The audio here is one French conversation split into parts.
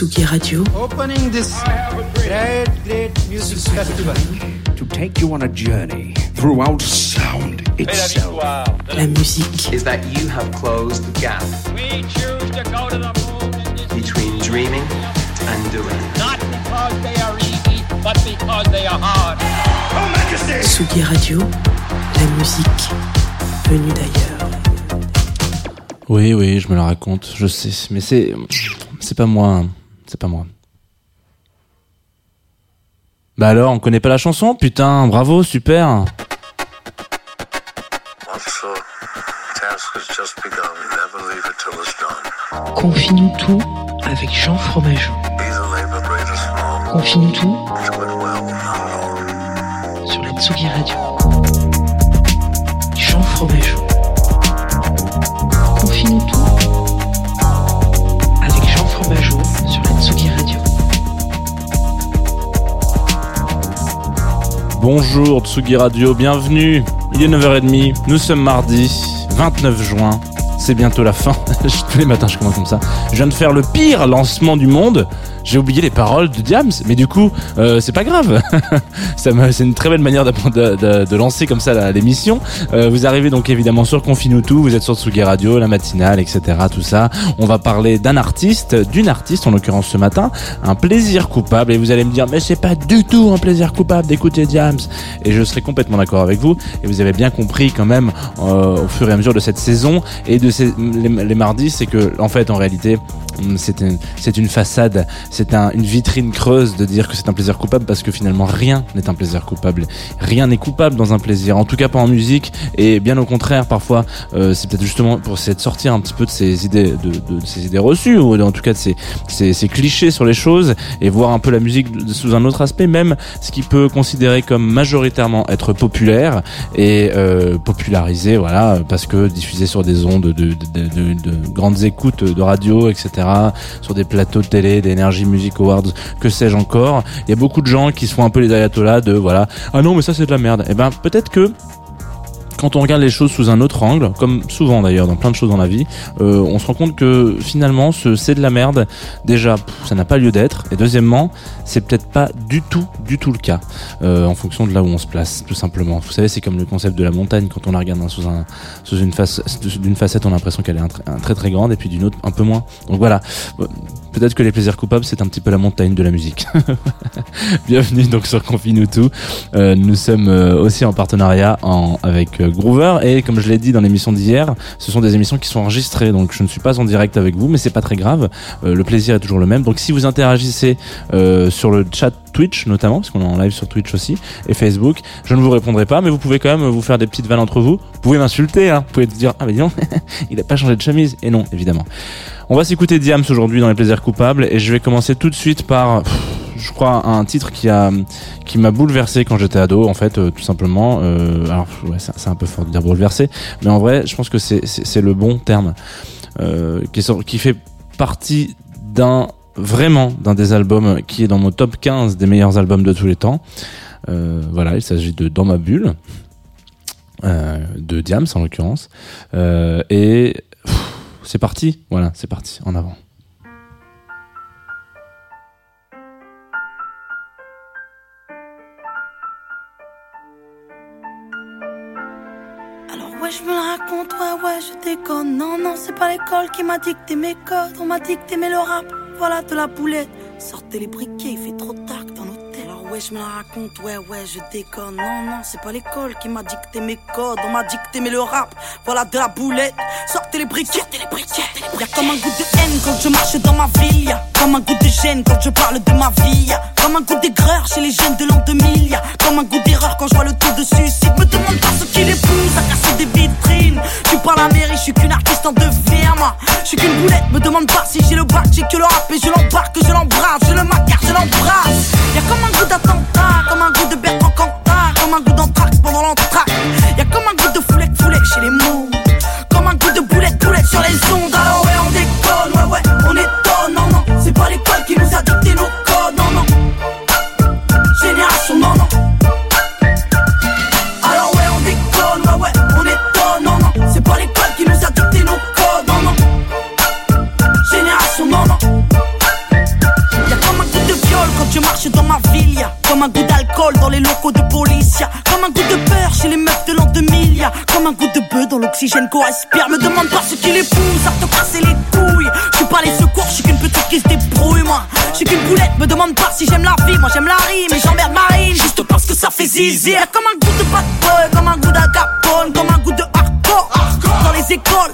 Tsugi Radio. Opening this great, great music festival. to take you on a journey throughout sound itself. La musique. is that you have closed the gap We choose to go to the moon between dreaming and doing. not because they are easy, but because they are hard. Tsugi Radio. La musique venue d'ailleurs. Oui, oui, je me la raconte, je sais, mais c'est, c'est pas moi, hein. C'est pas moi. Bah alors, on connaît pas la chanson Putain, bravo, super. Confie-nous tout avec Jean Fromageau. Confie-nous tout sur la Tsugi Radio. Bonjour Tsugi Radio, bienvenue. Il est 9h30, nous sommes mardi 29 juin, c'est bientôt la fin. Tous les matins je commence comme ça. Je viens de faire le pire lancement du monde. J'ai oublié les paroles de Diams, mais du coup, euh, c'est pas grave. C'est une très belle manière de, lancer comme ça l'émission. Euh, vous arrivez donc évidemment sur Confine tout, vous êtes sur Tsugi Radio, la matinale, etc. Tout ça. On va parler d'un artiste, d'une artiste en l'occurrence ce matin, un plaisir coupable. Et vous allez me dire, mais c'est pas du tout un plaisir coupable d'écouter Diams. Et je serai complètement d'accord avec vous. Et vous avez bien compris quand même euh, au fur et à mesure de cette saison et de les, mardis, c'est que en fait en réalité hum, c'est une, façade, c'est un, une vitrine creuse de dire que c'est un plaisir coupable parce que finalement rien n'est un plaisir coupable. Rien n'est coupable dans un plaisir, en tout cas pas en musique et bien au contraire parfois euh, c'est peut-être justement pour essayer de sortir un petit peu de ces idées de, idées reçues ou en tout cas de ces, clichés sur les choses et voir un peu la musique sous un autre aspect, même ce qui peut considérer comme majoritairement être populaire et euh, popularisé, voilà, parce que diffusé sur des ondes de, de, de, de- de grandes écoutes de radio, etc., sur des plateaux de télé, des Energy Music Awards, que sais-je encore. Il y a beaucoup de gens qui se font un peu les ayatollahs de voilà, ah non mais ça c'est de la merde. Et ben peut-être que quand on regarde les choses sous un autre angle, comme souvent d'ailleurs dans plein de choses dans la vie, euh, on se rend compte que finalement ce c'est de la merde, déjà ça n'a pas lieu d'être, et deuxièmement c'est peut-être pas du tout du tout le cas euh, en fonction de là où on se place tout simplement. Vous savez c'est comme le concept de la montagne quand on la regarde sous un sous une face d'une facette on a l'impression qu'elle est très très grande et puis d'une autre un peu moins. Donc voilà, peut-être que les plaisirs coupables c'est un petit peu la montagne de la musique. Bienvenue donc sur Confine tout. Euh, nous sommes aussi en partenariat en, avec Groover et comme je l'ai dit dans l'émission d'hier, ce sont des émissions qui sont enregistrées donc je ne suis pas en direct avec vous mais c'est pas très grave. Euh, le plaisir est toujours le même. Donc si vous interagissez euh, sur le chat Twitch notamment parce qu'on est en live sur Twitch aussi et Facebook, je ne vous répondrai pas mais vous pouvez quand même vous faire des petites vannes entre vous. Vous pouvez m'insulter hein. Vous pouvez dire ah mais donc, il a pas changé de chemise et non évidemment. On va s'écouter Diams aujourd'hui dans les plaisirs coupables et je vais commencer tout de suite par je crois un titre qui a qui m'a bouleversé quand j'étais ado en fait euh, tout simplement. Euh, alors ouais, c'est un peu fort de dire bouleversé mais en vrai je pense que c'est le bon terme euh, qui est qui fait partie d'un vraiment d'un des albums qui est dans mon top 15 des meilleurs albums de tous les temps. Euh, voilà il s'agit de Dans ma bulle euh, de Diams en l'occurrence. Et c'est parti voilà c'est parti en avant ouais je me la raconte, ouais ouais je déconne Non non c'est pas l'école qui m'a dicté mes codes On m'a dicté mais le rap, voilà de la boulette Sortez les briquets, il fait trop tard dans l'hôtel Alors ouais, je me la raconte, ouais, ouais, je déconne. Non, non, c'est pas l'école qui m'a dicté mes codes. On m'a dicté, mais le rap, voilà de la boulette. Sortez les briquettes, les briquettes. Y'a comme un goût de haine quand je marche dans ma ville. Comme un goût de gêne quand je parle de ma vie. Comme un goût d'aigreur chez les jeunes de l'an 2000. Y'a comme un goût d'erreur quand je vois le taux de suicide. Me demande pas ce qui les pousse à casser des vitrines. Suis pas la mairie, je suis qu'une artiste en devenir, moi. Je suis qu'une boulette, me demande pas si j'ai le bac, j'ai que le rap et je l'embarque, je l'embrasse, je le macar, je l'embrasse. Y'a comme un goût d'attentat, comme un goût de Bertrand Cantat, Me demande pas ce qui les pousse à te casser les couilles. Je suis pas les secours, je suis qu'une petite qui se débrouille, moi. Je suis qu'une boulette, me demande pas si j'aime la vie. Moi j'aime la rime et j'emmerde Marine. Juste parce que ça fait zizi. Y'a comme un goût de bad comme un goût d'agapone, comme un goût de hardcore. Dans les écoles,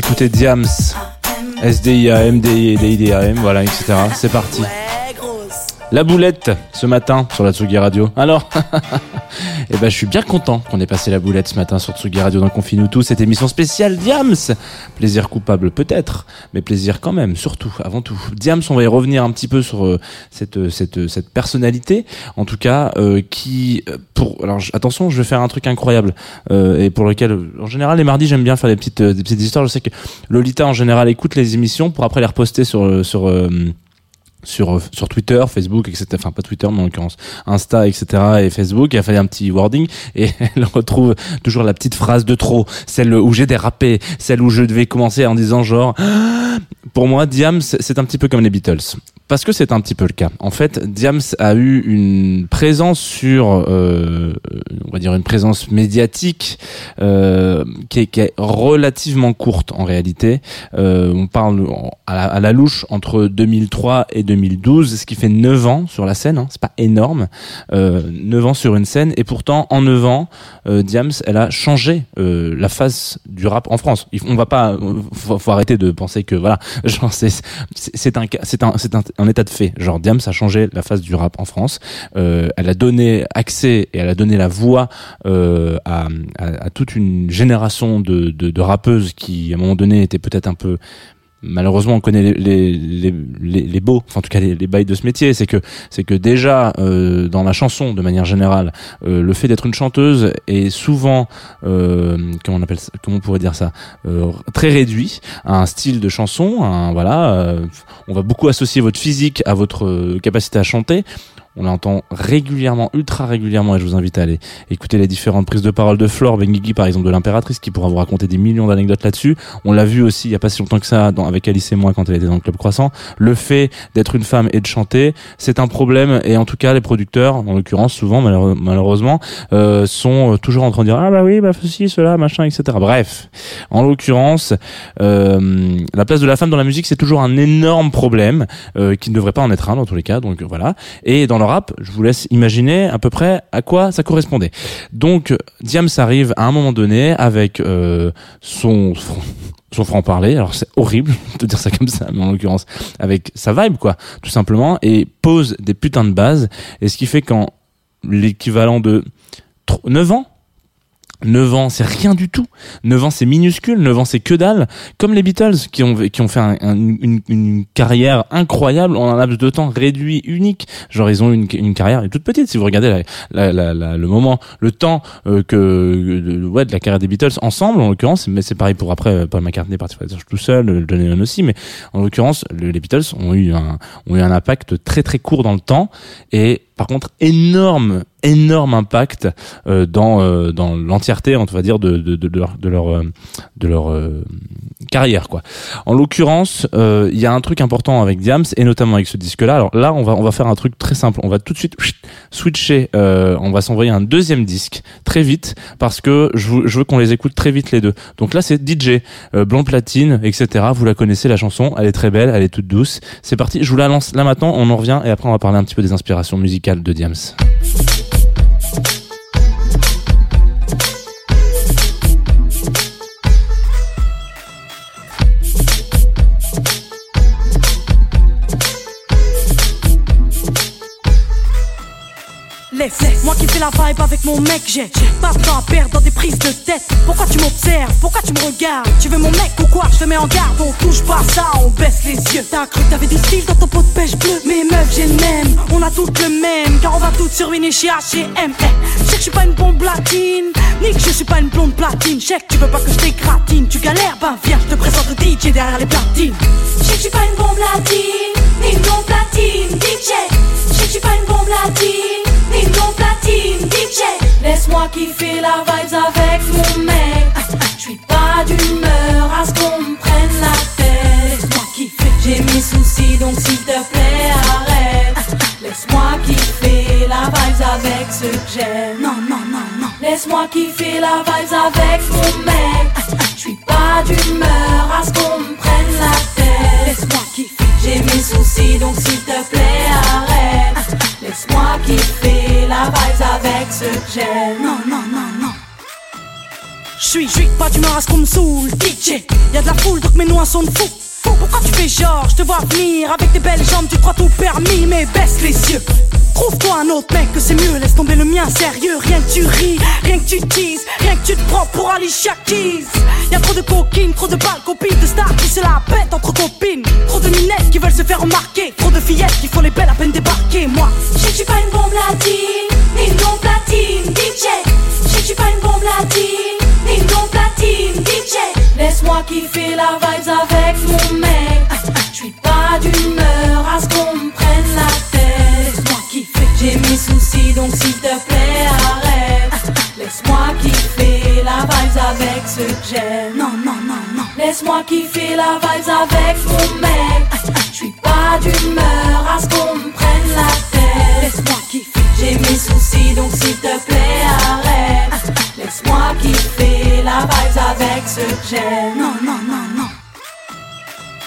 s'écouter Diams, SDIA, MDI, DIDAM, voilà, etc. C'est parti. La boulette ce matin sur la Tsugi Radio. Alors, eh ben, je suis bien content qu'on ait passé la boulette ce matin sur Tsugi Radio dans Confine tous cette émission spéciale Diams. Plaisir coupable peut-être, mais plaisir quand même, surtout, avant tout. Diams, on va y revenir un petit peu sur euh, cette cette cette personnalité, en tout cas, euh, qui euh, pour alors attention, je vais faire un truc incroyable euh, et pour lequel euh, en général les mardis j'aime bien faire des petites euh, des petites histoires. Je sais que Lolita en général écoute les émissions pour après les reposter sur euh, sur euh, sur euh, sur Twitter, Facebook, etc. Enfin pas Twitter, mais en l'occurrence Insta, etc. et Facebook. Il a fallu un petit wording et elle retrouve toujours la petite phrase de trop, celle où j'ai dérapé, celle où je devais commencer en disant genre. Pour moi, Diams, c'est un petit peu comme les Beatles. Parce que c'est un petit peu le cas. En fait, Diams a eu une présence sur, euh, on va dire une présence médiatique euh, qui, est, qui est relativement courte en réalité. Euh, on parle à la, louche entre 2003 et 2012, ce qui fait 9 ans sur la scène. Hein, c'est pas énorme, euh, 9 ans sur une scène. Et pourtant, en 9 ans, euh, Diams, elle a changé euh, la face du rap en France. On va pas, faut, faut arrêter de penser que voilà, c'est un c'est un c'est un, un état de fait. Genre Diams a changé la face du rap en France. Euh, elle a donné accès et elle a donné la voix euh, à, à, toute une génération de, de, de rappeuses qui à un moment donné étaient peut-être un peu malheureusement on connaît les les les, les, beaux enfin en tout cas les, les bails de ce métier. C'est que c'est que déjà euh, dans la chanson de manière générale euh, le fait d'être une chanteuse est souvent euh, comment on appelle ça, comment on pourrait dire ça euh, très réduit à un style de chanson un, voilà euh, on va beaucoup associer votre physique à votre euh, capacité à chanter On l'entend régulièrement, ultra régulièrement, et je vous invite à aller écouter les différentes prises de parole de Flore Benguigui, par exemple, de l'impératrice, qui pourra vous raconter des millions d'anecdotes là-dessus. On l'a vu aussi il y a pas si longtemps que ça avec Alice et moi quand elle était dans le club croissant. Le fait d'être une femme et de chanter, c'est un problème, et en tout cas, les producteurs, en l'occurrence, souvent, malheureusement, euh, sont euh, toujours en train de dire ah bah oui, bah ceci, cela, machin, etc. Bref, en l'occurrence, euh, la place de la femme dans la musique, c'est toujours un énorme problème euh, qui ne devrait pas en être un dans tous les cas. Donc voilà. Et dans le je vous laisse imaginer à peu près à quoi ça correspondait. Donc Diams arrive à un moment donné avec euh, son son franc parler. Alors c'est horrible de dire ça comme ça, mais en l'occurrence avec sa vibe quoi, tout simplement, et pose des putains de bases. Et ce qui fait qu'en l'équivalent de tr- 9 ans 9 ans, c'est rien du tout. 9 ans, c'est minuscule. 9 ans, c'est que dalle. Comme les Beatles, qui ont, qui ont fait un- un- une, une carrière incroyable en un laps de temps réduit, unique. Genre, ils ont une, une carrière toute petite. Si vous regardez la, la, la, le moment, le temps euh, que, ouais, de la carrière des Beatles ensemble, en l'occurrence, mais c'est pareil pour après, euh, Paul McCartney est parti faire tout seul, euh, John Lennon aussi, mais en l'occurrence, le- les Beatles ont eu un, ont eu un impact très très court dans le temps et par contre énorme énorme impact euh, dans euh, dans l'entièreté on va dire de de, de, de leur de leur, euh, de leur euh, carrière quoi. En l'occurrence il y a un truc important avec Diams et notamment avec ce disque là alors là on va on va faire un truc très simple. On va tout de suite switcher on va s'envoyer un deuxième disque très vite parce que je, veux- je veux qu'on les écoute très vite les deux. Donc là c'est DJ Blonde Platine etc vous la connaissez la chanson. Elle est très belle elle est toute douce. C'est parti je vous la lance là maintenant on en revient et après on va parler un petit peu des inspirations musicales de Diams Moi qui fais la vibe avec mon mec, j'ai pas de temps à perdre dans des prises de tête. Pourquoi tu m'observes? Pourquoi tu me regardes? Tu veux mon mec ou quoi? Je te mets en garde, on touche pas ça, on baisse les yeux. T'as cru que t'avais du style dans ton pot de pêche bleu Mais meuf, j'ai le même, on a toutes le même, car on va toutes sur une chez H&M. Eh, Je suis pas une bombe latine, ni que je suis pas une blonde platine. Que tu veux pas que je t'écratine, tu galères, ben viens, je te présente le DJ derrière les platines. Que je suis pas une bombe latine, ni une blonde platine, DJ. Je suis pas une bombe latine, platine, DJ. Laisse-moi kiffer la vibes avec mon mec. Je suis pas d'humeur à ce qu'on me prenne la tête. Laisse-moi kiffer, j'ai mes soucis donc s'il te plaît arrête. Laisse-moi kiffer la vibes avec ceux que j'aime. Non, non, non, non. Laisse-moi kiffer la vibes avec mon mec. Je suis pas d'humeur Non, non, non, non. J'suis, j'suis pas d'humeur à ce qu'on me saoule, DJ. Y'a de la foule donc mes noix sont de fou. Pourquoi tu fais genre, je te vois venir avec tes belles jambes, tu crois tout permis, mais baisse les yeux. Trouve-toi un autre mec que c'est mieux, laisse tomber le mien sérieux. Rien que tu ris, rien que tu teases, rien que tu te prends pour Alicia Keys. Y'a trop de coquines, trop de balles, copines, de stars qui se la pètent entre copines. Trop de minettes qui veulent se faire remarquer, trop de fillettes qui font les belles à peine débarquer. Moi, je suis pas une bombe latine, kiffer la vibes avec mon mec. Je suis pas d'humeur à ce qu'on me prenne la tête. Laisse-moi kiffer, j'ai mes soucis donc s'il te plaît arrête. Laisse-moi kiffer la vibes avec ceux que j'aime. Non, non, non, non. Laisse-moi kiffer la vibes avec mon mec. Je suis pas d'humeur à ce qu'on me prenne la tête. Laisse-moi kiffer, j'ai mes soucis donc s'il te plaît arrête. Non, non, non, non.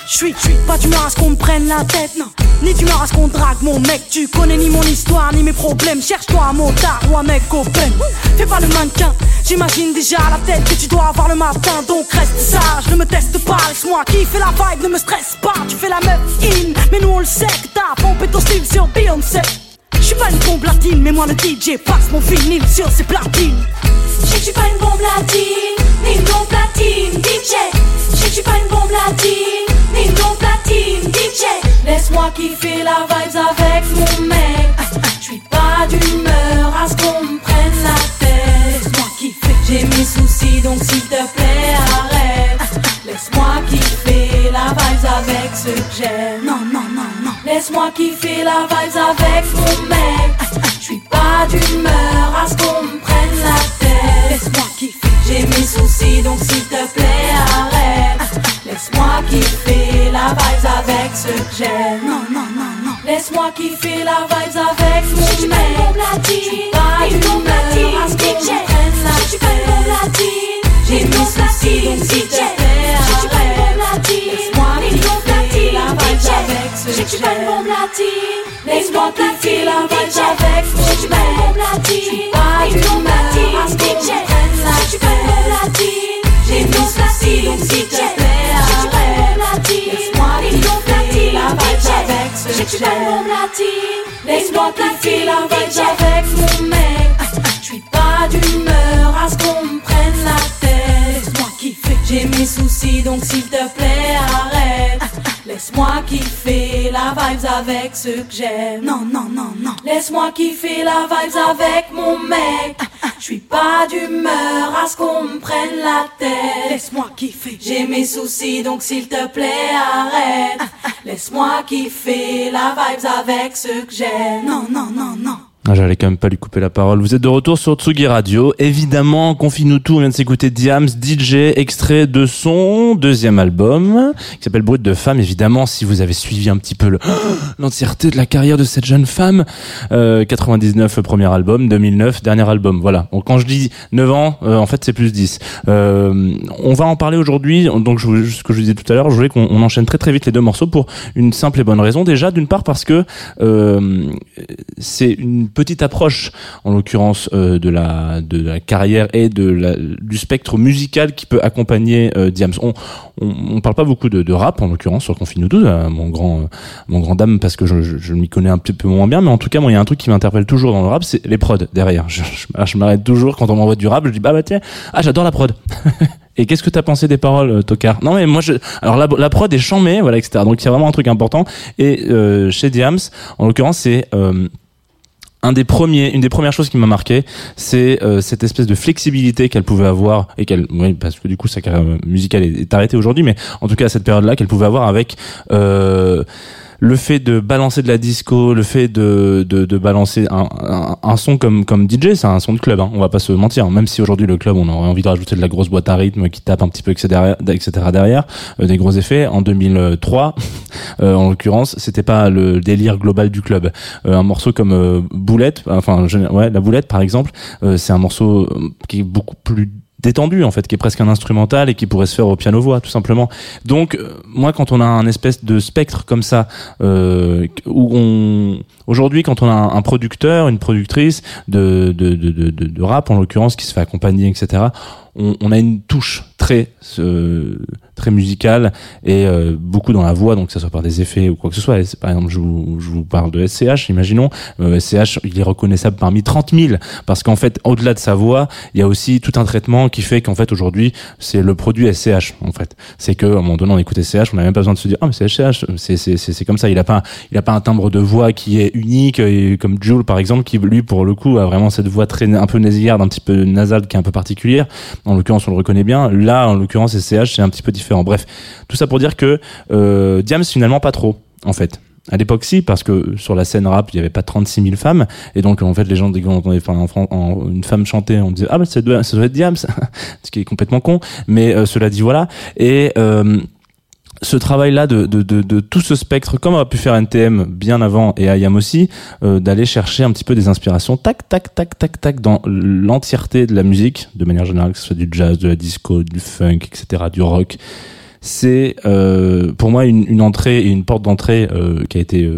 J'suis, j'suis pas d'humeur à ce qu'on me prenne la tête, non. Ni d'humeur à ce qu'on drague mon mec. Tu connais ni mon histoire, ni mes problèmes. Cherche-toi un motard ou un mec open. Fais pas le mannequin, j'imagine déjà la tête que tu dois avoir le matin. Donc reste sage, ne me teste pas, laisse-moi kiffer la vibe, ne me stresse pas. Tu fais la meuf in, mais nous on le sait que t'as pompé ton style sur Beyoncé. J'suis pas une bombe latine, mais moi le DJ passe mon vinyle sur ses platines. J'suis pas une bombe latine, ni une bombe platine, DJ. Que j'suis pas une bombe latine, ni une bombe platine, DJ. Laisse-moi kiffer la vibes avec mon mec. J'suis pas d'humeur à ce qu'on me prenne la tête. Laisse-moi kiffer, j'ai mes soucis donc s'il te plaît arrête. Laisse-moi kiffer la vibes avec ceux que j'aime. Non, non, non, non. Laisse-moi kiffer la vibes avec mon mec. pas d'humeur à ce qu'on me prenne J'ai mes soucis, donc s'il te plaît, arrête. Laisse-moi kiffer la vibes avec ce que j'aime. Non, non, non, non. Laisse-moi kiffer la vibes avec mon mec. Pas d'humeur à ce qu'on prenne la tête. J'ai mes soucis, donc s'il te plaît, arrête. Laisse-moi kiffer la vibes avec ce que j'aime. Laisse-moi kiffer la soucis, donc s'il te plaît, arrête. Laisse-moi kiffer la vibes avec ce que j'aime. Laisse-moi kiffer la vibes avec mon mec. J'suis pas d'humeur à ce qu'on me prenne la tête. Laisse-moi kiffer. J'ai mes soucis, donc s'il te plaît, arrête. Laisse-moi kiffer la vibes avec ce que j'aime. Non, non, non, non. Laisse-moi kiffer la vibes avec mon mec. J'suis pas d'humeur à ce qu'on me prenne la tête. Laisse-moi kiffer. J'ai mes soucis, donc s'il te plaît, arrête. Laisse-moi kiffer la vibes avec ce que j'aime. Non, non, non, non. Ah, J'allais quand même pas lui couper la parole. Vous êtes de retour sur Tsugi Radio. Évidemment, confie-nous tout. On vient de s'écouter Diams, DJ, extrait de son deuxième album, qui s'appelle Brut de femme. Évidemment, si vous avez suivi un petit peu le- l'entièreté de la carrière de cette jeune femme, euh, 99 premier album, 2009 dernier album. Voilà. Donc quand je dis 9 ans, euh, en fait c'est plus 10. Euh, on va en parler aujourd'hui. Donc je, vous- ce que je disais tout à l'heure, je voulais qu'on on enchaîne très très vite les deux morceaux pour une simple et bonne raison. Déjà, d'une part parce que euh, c'est une approche, en l'occurrence euh, de la de la carrière et de la, du spectre musical qui peut accompagner euh, Diams. On, on on parle pas beaucoup de, de rap en l'occurrence sur Confine nous tous, euh, mon grand euh, mon grand dame parce que je, je, je m'y connais un petit peu moins bien, mais en tout cas moi il y a un truc qui m'interpelle toujours dans le rap, c'est les prods derrière. Je, je, je m'arrête toujours quand on m'envoie du rap, je dis bah bah tiens, ah j'adore la prod. Et qu'est-ce que t'as pensé des paroles, euh, Tocard Non mais moi je, alors la, la prod est chambée, voilà etc. Donc il y a vraiment un truc important. Et euh, chez Diams, en l'occurrence c'est euh, une des premières choses qui m'a marqué, c'est euh, cette espèce de flexibilité qu'elle pouvait avoir et qu'elle, oui, parce que du coup sa carrière musicale est, est arrêtée aujourd'hui, mais en tout cas à cette période-là, qu'elle pouvait avoir avec euh, le fait de balancer de la disco, le fait de, de, de balancer un, un, son comme comme DJ, c'est un son de club. Hein, on va pas se mentir. Même si aujourd'hui le club, on aurait envie de rajouter de la grosse boîte à rythme qui tape un petit peu etc etc derrière euh, des gros effets. En 2003, euh, en l'occurrence, c'était pas le délire global du club. Euh, un morceau comme Boulette, enfin ouais, la Boulette par exemple, c'est un morceau qui est beaucoup plus détendu en fait qui est presque un instrumental et qui pourrait se faire au piano voix tout simplement. Donc euh, moi quand on a un espèce de spectre comme ça euh, où on aujourd'hui quand on a un, producteur une productrice de, de, de, de- de rap en l'occurrence qui se fait accompagner etc on, on a une touche très euh, très musicale et euh, beaucoup dans la voix donc que ça soit par des effets ou quoi que ce soit. Par exemple je vous, je vous parle de SCH imaginons. Euh, SCH il est reconnaissable parmi 30 000 parce qu'en fait au-delà de sa voix il y a aussi tout un traitement qui fait qu'en fait aujourd'hui c'est le produit SCH en fait. C'est que à un moment donné on écoute SCH on n'a même pas besoin de se dire ah mais c'est SCH c'est c'est c'est comme ça. Il a pas il a pas un timbre de voix qui est unique comme Jules par exemple qui lui pour le coup a vraiment cette voix très un peu nasillarde un petit peu nasale qui est un peu particulière. En l'occurrence on le reconnaît bien en l'occurrence SCH c'est un petit peu différent bref tout ça pour dire que euh, Diams finalement pas trop en fait à l'époque, si, parce que sur la scène rap, il y avait pas 36 000 femmes, et donc en fait, les gens dès qu'on entendait en- une femme chanter, on disait ah bah ça doit, ça doit être Diams, ce qui est complètement con. Mais euh, cela dit voilà. Et euh, ce travail-là de, de, de, de tout ce spectre, comme a pu faire NTM bien avant et IAM aussi, euh, d'aller chercher un petit peu des inspirations, tac, tac, tac, tac, tac, dans l'entièreté de la musique, de manière générale, que ce soit du jazz, de la disco, du funk, etc., du rock. C'est euh, pour moi une, une entrée et une porte d'entrée euh, qui a été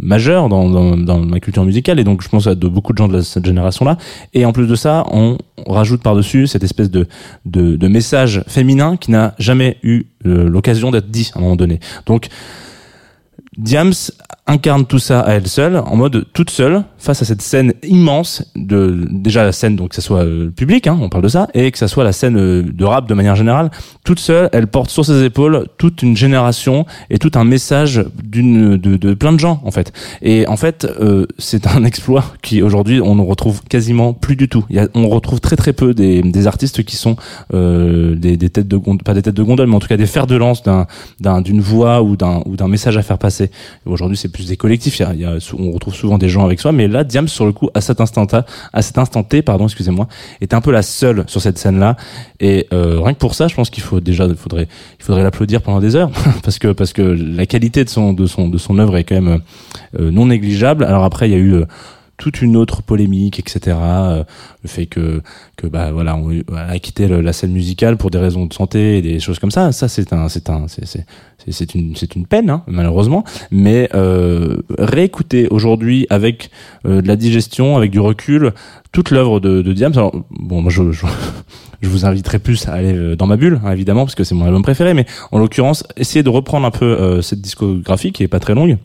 majeure dans, dans, dans ma culture musicale et donc je pense à de beaucoup de gens de cette génération-là. Et en plus de ça, on rajoute par-dessus cette espèce de, de, de message féminin qui n'a jamais eu euh, l'occasion d'être dit à un moment donné. Donc Diams incarne tout ça à elle seule, en mode toute seule, face à cette scène immense de déjà la scène donc que ça soit euh, public, hein, on parle de ça, et que ça soit la scène euh, de rap de manière générale. Toute seule, elle porte sur ses épaules toute une génération et tout un message d'une de, de plein de gens en fait. Et en fait, euh, c'est un exploit qui aujourd'hui on ne retrouve quasiment plus du tout. Y a, on retrouve très très peu des, des artistes qui sont euh, des, des têtes de gondole, pas des têtes de gondole, mais en tout cas des fers de lance d'un d'un- d'une voix ou d'un ou d'un message à faire passer. Aujourd'hui, c'est plus des collectifs. On retrouve souvent des gens avec soi, mais là, Diams sur le coup, à cet instant, à cet instant T, pardon, excusez-moi, était un peu la seule sur cette scène-là. Et euh, rien que pour ça, je pense qu'il faut déjà, il faudrait, il faudrait l'applaudir pendant des heures, parce que parce que la qualité de son de son de son œuvre est quand même euh, non négligeable. Alors après, il y a eu euh, toute une autre polémique, etc. euh, le fait que que bah voilà, on a quitté la scène musicale pour des raisons de santé et des choses comme ça. Ça, c'est un, c'est un, c'est c'est c'est- une c'est une peine hein, malheureusement. Mais euh, réécouter aujourd'hui avec euh, de la digestion, avec du recul, toute l'œuvre de, de Diams. Alors, bon, je, je je vous inviterai plus à aller euh, dans ma bulle, hein, évidemment, parce que c'est mon album préféré. Mais en l'occurrence, essayez de reprendre un peu euh, cette discographie qui est pas très longue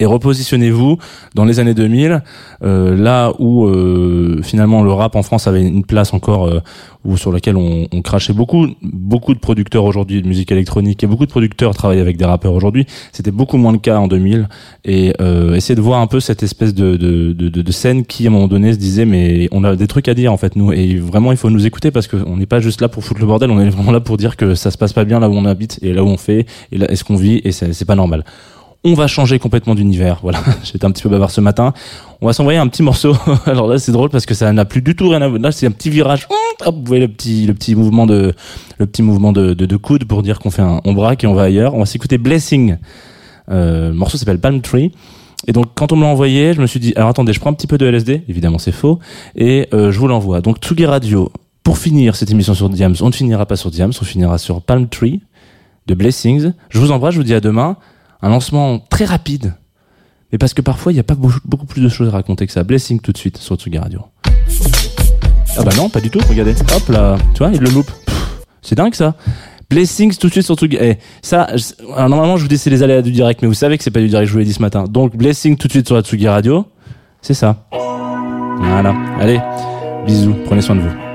et repositionnez-vous dans les années 2000, euh, là où euh, finalement le rap en France avait une place encore euh, où sur laquelle on, on crachait beaucoup. Beaucoup de producteurs aujourd'hui de musique électronique et beaucoup de producteurs travaillent avec des rappeurs aujourd'hui. C'était beaucoup moins le cas en 2000. Et euh, essayez de voir un peu cette espèce de, de, de, de, scène qui à un moment donné se disait mais on a des trucs à dire en fait nous et vraiment il faut nous écouter parce qu'on n'est pas juste là pour foutre le bordel, on est vraiment là pour dire que ça se passe pas bien là où on habite et là où on fait et là est-ce qu'on vit et c'est pas normal on va changer complètement d'univers. Voilà, j'étais un petit peu bavard ce matin. On va s'envoyer un petit morceau. Alors là, c'est drôle parce que ça n'a plus du tout rien à voir. Là, c'est un petit virage. Vous voyez le petit, le petit mouvement de, le petit mouvement de, de coude pour dire qu'on fait un, on braque et on va ailleurs. On va s'écouter Blessing. Euh, le morceau s'appelle Palm Tree. Et donc, quand on me l'a envoyé, je me suis dit, alors attendez, je prends un petit peu de LSD. Évidemment, c'est faux. Et euh, je vous l'envoie. Donc, Tsugi Radio. Pour finir cette émission sur Diams, on ne finira pas sur Diams, on finira sur Palm Tree de Blessings. Je vous embrasse, je vous dis à demain. Un lancement très rapide. Mais parce que parfois, il n'y a pas beaucoup plus de choses à raconter que ça. Blessing tout de suite sur Tsugi Radio. Ah bah non, pas du tout, regardez. Hop là, tu vois, il le loupe. C'est dingue ça. Blessings tout de suite sur Tsugi. Eh, ça, alors, normalement, je vous dis c'est les aléas du direct, mais vous savez que c'est pas du direct, je vous l'ai dit ce matin. Donc, Blessing tout de suite sur la Tsugi Radio. C'est ça. Voilà. Allez, bisous, prenez soin de vous.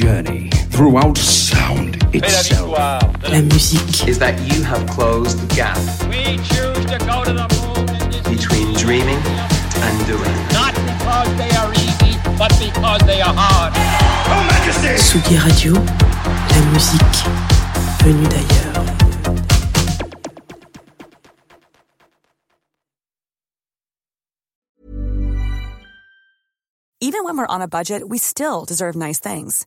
Journey throughout sound itself. la musique, Is that you have closed the gap We choose to go to the moon between dreaming and doing. not because they are easy, but because they are hard. Oh, Tsugi Radio, la musique venue d'ailleurs. Even when we're on a budget, we still deserve nice things.